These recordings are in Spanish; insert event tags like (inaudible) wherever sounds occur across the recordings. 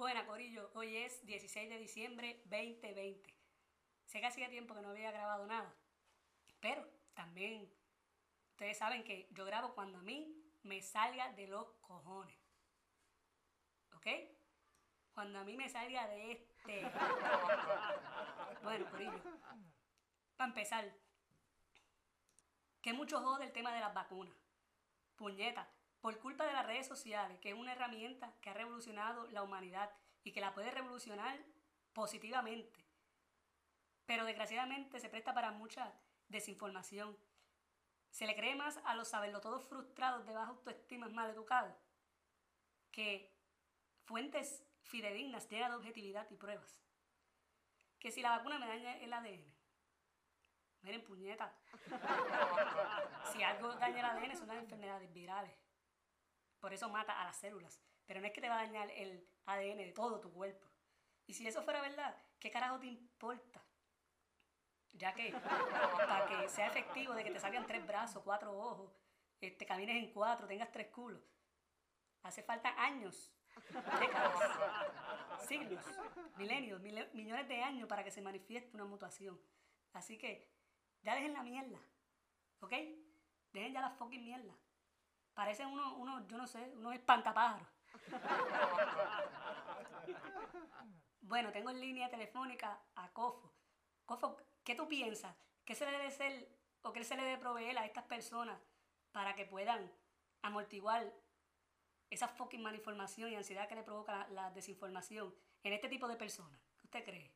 Buena, Corillo. Hoy es 16 de diciembre 2020. Sé que hacía tiempo que no había grabado nada, pero también ustedes saben que yo grabo cuando a mí me salga de los cojones. ¿Ok? Cuando a mí me salga de este. (laughs) Bueno, Corillo. Para empezar, que mucho jode el tema de las vacunas. Puñeta, por culpa de las redes sociales, que es una herramienta que ha revolucionado la humanidad y que la puede revolucionar positivamente. Pero desgraciadamente se presta para mucha desinformación. Se le cree más a los todos frustrados de baja autoestima mal educados que fuentes fidedignas llenas de objetividad y pruebas. Que si la vacuna me daña el ADN, miren puñeta, (laughs) si algo daña el ADN son las enfermedades virales. Por eso mata a las células. Pero no es que te va a dañar el ADN de todo tu cuerpo. Y si eso fuera verdad, ¿qué carajo te importa? Ya que para que sea efectivo de que te salgan tres brazos, cuatro ojos, te este, camines en cuatro, tengas tres culos, hace falta años, décadas, siglos, milenios, millones de años para que se manifieste una mutación. Así que ya dejen la mierda, ¿ok? Dejen ya la fucking mierda. Parecen unos, uno, yo no sé, unos espantapájaros. bueno, tengo en línea telefónica a Cofo. Cofo, ¿qué tú piensas? ¿Qué se le debe ser o qué se le debe proveer a estas personas para que puedan amortiguar esa fucking malinformación y ansiedad que le provoca la, desinformación en este tipo de personas? ¿Qué usted cree?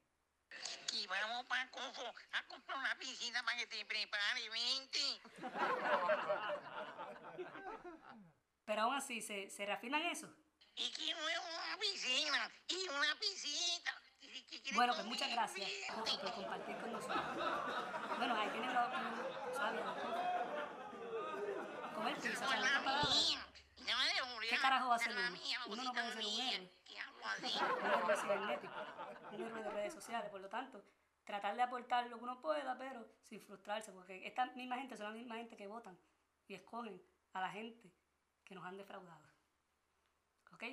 Y vamos para Cofo a comprar una piscina para que te prepare, vente. Pero aún así, ¿se, se reafirman eso? Y que no es una piscina, y una piscina. Bueno, pues muchas gracias por compartir con nosotros. Bueno, ahí tienen la opinión sabia. Comer pizza, ¿Qué carajo va a ser uno? (laughs) Uno no puede ser un héroe. Un héroe cibernético, un héroe de redes sociales. Por lo tanto, tratar de aportar lo que uno pueda, pero sin frustrarse, porque esta misma gente son la misma gente que votan y escogen a la gente que nos han defraudado. ¿Ok?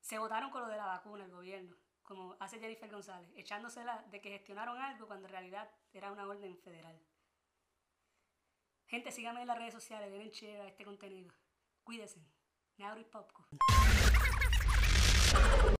Se votaron con lo de la vacuna el gobierno, como hace Jennifer González, echándosela de que gestionaron algo cuando en realidad era una orden federal. Gente, síganme en las redes sociales, denle share a este contenido. Cuídense. El popcorn.